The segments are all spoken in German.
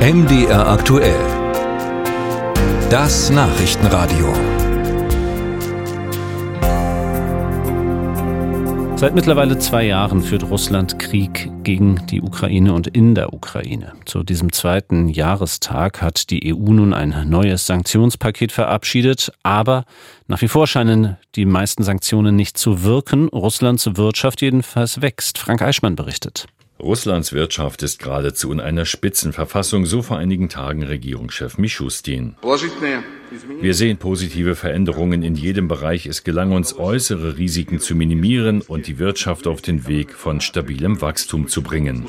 MDR aktuell. Das Nachrichtenradio. Seit mittlerweile zwei Jahren führt Russland Krieg gegen die Ukraine und in der Ukraine. Zu diesem zweiten Jahrestag hat die EU nun ein neues Sanktionspaket verabschiedet, aber nach wie vor scheinen die meisten Sanktionen nicht zu wirken. Russlands Wirtschaft jedenfalls wächst. Frank Eichmann berichtet. Russlands Wirtschaft ist geradezu in einer Spitzenverfassung, so vor einigen Tagen Regierungschef Mischustin. Wir sehen positive Veränderungen in jedem Bereich. Es gelang uns, äußere Risiken zu minimieren und die Wirtschaft auf den Weg von stabilem Wachstum zu bringen.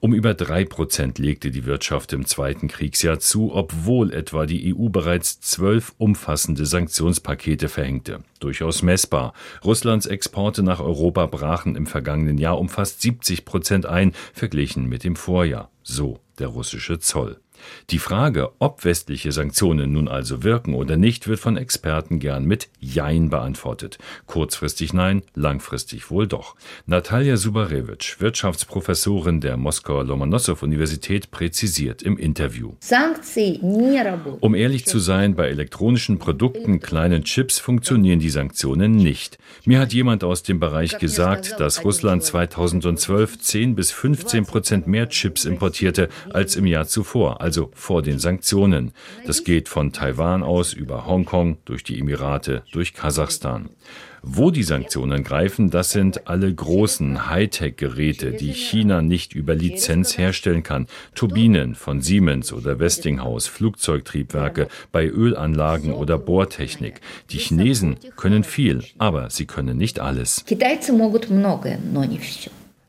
Um über drei Prozent legte die Wirtschaft im zweiten Kriegsjahr zu, obwohl etwa die EU bereits zwölf umfassende Sanktionspakete verhängte. Durchaus messbar. Russlands Exporte nach Europa brachen im vergangenen Jahr um fast 70 Prozent ein, verglichen mit dem Vorjahr. So der russische Zoll. Die Frage, ob westliche Sanktionen nun also wirken oder nicht, wird von Experten gern mit Jein beantwortet. Kurzfristig nein, langfristig wohl doch. Natalia Subarewitsch, Wirtschaftsprofessorin der Moskauer Lomonossow-Universität, präzisiert im Interview. Um ehrlich zu sein, bei elektronischen Produkten, kleinen Chips funktionieren die Sanktionen nicht. Mir hat jemand aus dem Bereich gesagt, dass Russland 2012 10 bis 15 Prozent mehr Chips importierte als im Jahr zuvor also vor den Sanktionen. Das geht von Taiwan aus über Hongkong, durch die Emirate, durch Kasachstan. Wo die Sanktionen greifen, das sind alle großen Hightech-Geräte, die China nicht über Lizenz herstellen kann. Turbinen von Siemens oder Westinghouse, Flugzeugtriebwerke, bei Ölanlagen oder Bohrtechnik. Die Chinesen können viel, aber sie können nicht alles.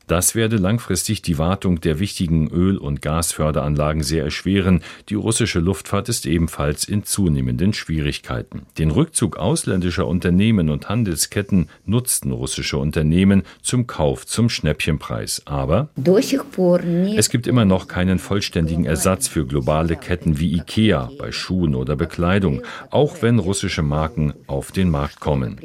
Das werde langfristig die Wartung der wichtigen Öl- und Gasförderanlagen sehr erschweren. Die russische Luftfahrt ist ebenfalls in zunehmenden Schwierigkeiten. Den Rückzug ausländischer Unternehmen und Handelsketten nutzten russische Unternehmen zum Kauf zum Schnäppchenpreis. Aber es gibt immer noch keinen vollständigen Ersatz für globale Ketten wie IKEA bei Schuhen oder Bekleidung, auch wenn russische Marken auf den Markt kommen.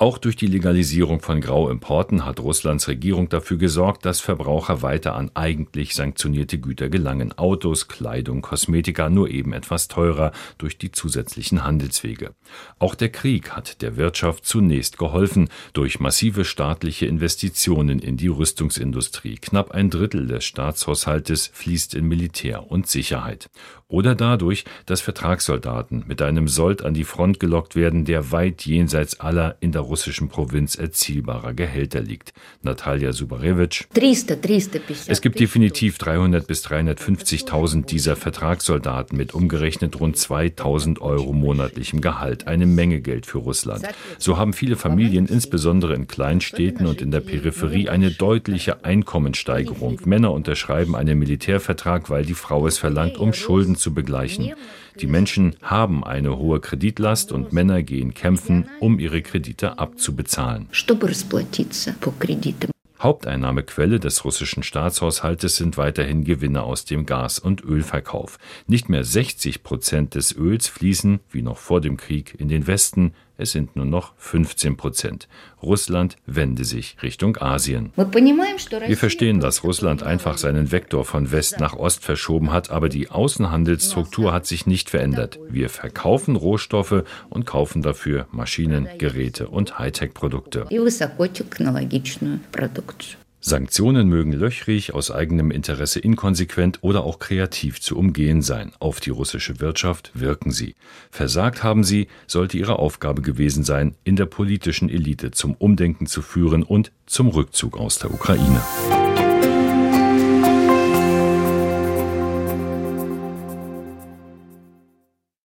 Auch durch die Legalisierung von Grauimporten hat Russlands Regierung dafür gesorgt, dass Verbraucher weiter an eigentlich sanktionierte Güter gelangen. Autos, Kleidung, Kosmetika nur eben etwas teurer durch die zusätzlichen Handelswege. Auch der Krieg hat der Wirtschaft zunächst geholfen durch massive staatliche Investitionen in die Rüstungsindustrie. Knapp ein Drittel des Staatshaushaltes fließt in Militär und Sicherheit. Oder dadurch, dass Vertragssoldaten mit einem Sold an die Front gelockt werden, der weit jenseits aller in der russischen Provinz erzielbarer Gehälter liegt. Natalia Subarewitsch. Es gibt definitiv 300 bis 350.000 dieser Vertragssoldaten mit umgerechnet rund 2.000 Euro monatlichem Gehalt. Eine Menge Geld für Russland. So haben viele Familien, insbesondere in Kleinstädten und in der Peripherie, eine deutliche Einkommenssteigerung. Männer unterschreiben einen Militärvertrag, weil die Frau es verlangt, um Schulden zu begleichen. Die Menschen haben eine hohe Kreditlast und Männer gehen kämpfen, um ihre Kredite abzubezahlen. Haupteinnahmequelle des russischen Staatshaushaltes sind weiterhin Gewinne aus dem Gas- und Ölverkauf. Nicht mehr 60 Prozent des Öls fließen, wie noch vor dem Krieg, in den Westen, es sind nur noch 15 Prozent. Russland wende sich Richtung Asien. Wir verstehen, dass Russland einfach seinen Vektor von West nach Ost verschoben hat, aber die Außenhandelsstruktur hat sich nicht verändert. Wir verkaufen Rohstoffe und kaufen dafür Maschinen, Geräte und Hightech-Produkte. Sanktionen mögen löchrig, aus eigenem Interesse inkonsequent oder auch kreativ zu umgehen sein. Auf die russische Wirtschaft wirken sie. Versagt haben sie, sollte ihre Aufgabe gewesen sein, in der politischen Elite zum Umdenken zu führen und zum Rückzug aus der Ukraine.